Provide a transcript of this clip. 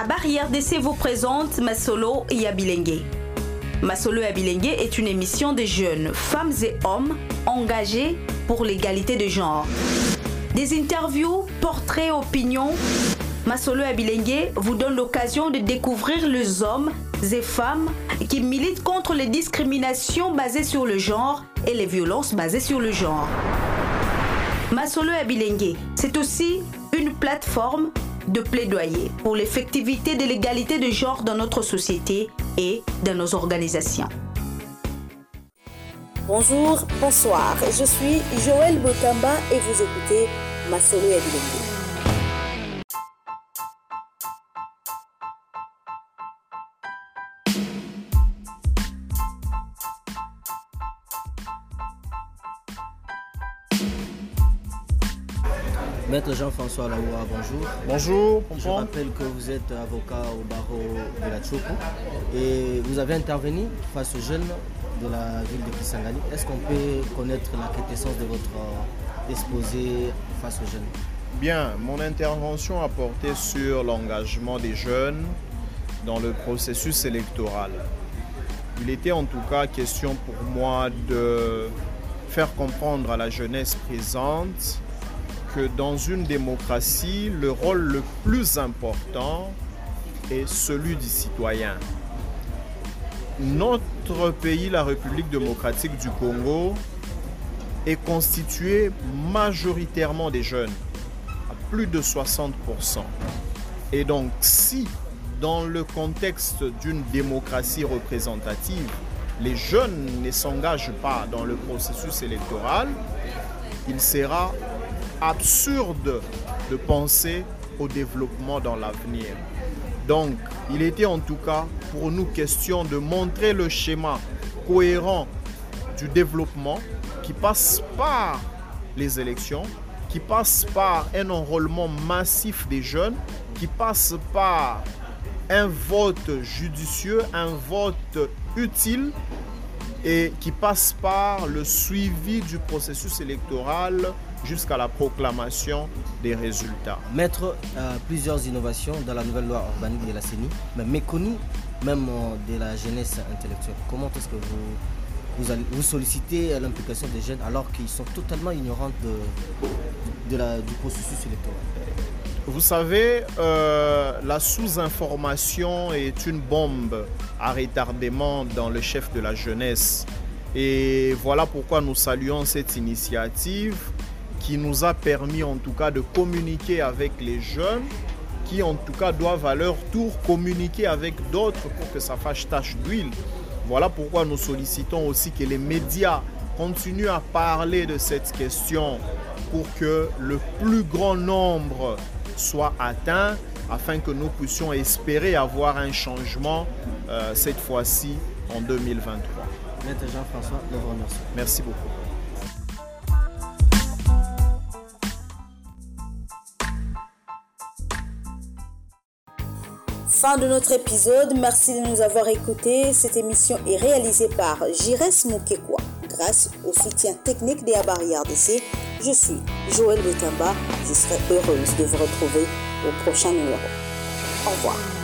À Barrière d'essai vous présente Masolo Yabilengue. Masolo Yabilengue est une émission de jeunes, femmes et hommes engagés pour l'égalité de genre. Des interviews, portraits, opinions. Masolo Yabilengue vous donne l'occasion de découvrir les hommes et femmes qui militent contre les discriminations basées sur le genre et les violences basées sur le genre. Masolo Abilengue, c'est aussi une plateforme de plaidoyer pour l'effectivité de l'égalité de genre dans notre société et dans nos organisations. Bonjour, bonsoir, je suis Joël Botamba et vous écoutez Masolo Abilengue. Maître Jean-François Laoua, bonjour. Bonjour, Je rappelle que vous êtes avocat au barreau de la Tchoko et vous avez intervenu face aux jeunes de la ville de Kisangani. Est-ce qu'on peut connaître la quintessence de votre exposé face aux jeunes? Bien, mon intervention a porté sur l'engagement des jeunes dans le processus électoral. Il était en tout cas question pour moi de faire comprendre à la jeunesse présente que dans une démocratie, le rôle le plus important est celui du citoyen. Notre pays, la République démocratique du Congo, est constitué majoritairement des jeunes, à plus de 60%. Et donc, si dans le contexte d'une démocratie représentative, les jeunes ne s'engagent pas dans le processus électoral, il sera absurde de penser au développement dans l'avenir. Donc, il était en tout cas pour nous question de montrer le schéma cohérent du développement qui passe par les élections, qui passe par un enrôlement massif des jeunes, qui passe par un vote judicieux, un vote utile et qui passe par le suivi du processus électoral jusqu'à la proclamation des résultats. Mettre euh, plusieurs innovations dans la nouvelle loi organique de la CENI, mais méconnues même euh, de la jeunesse intellectuelle. Comment est-ce que vous, vous, allez- vous sollicitez l'implication des jeunes alors qu'ils sont totalement ignorants de, de la- du processus électoral? Vous savez, euh, la sous-information est une bombe à retardement dans le chef de la jeunesse. Et voilà pourquoi nous saluons cette initiative qui nous a permis en tout cas de communiquer avec les jeunes qui en tout cas doivent à leur tour communiquer avec d'autres pour que ça fasse tache d'huile. Voilà pourquoi nous sollicitons aussi que les médias continuent à parler de cette question pour que le plus grand nombre soit atteint afin que nous puissions espérer avoir un changement euh, cette fois-ci en 2023. Maître Jean-François, nous vous remercions. Merci beaucoup. Fin de notre épisode, merci de nous avoir écoutés. Cette émission est réalisée par Jires Mukekwa grâce au soutien technique des Abari RDC. Je suis Joël Betamba. Je serai heureuse de vous retrouver au prochain numéro. Au revoir.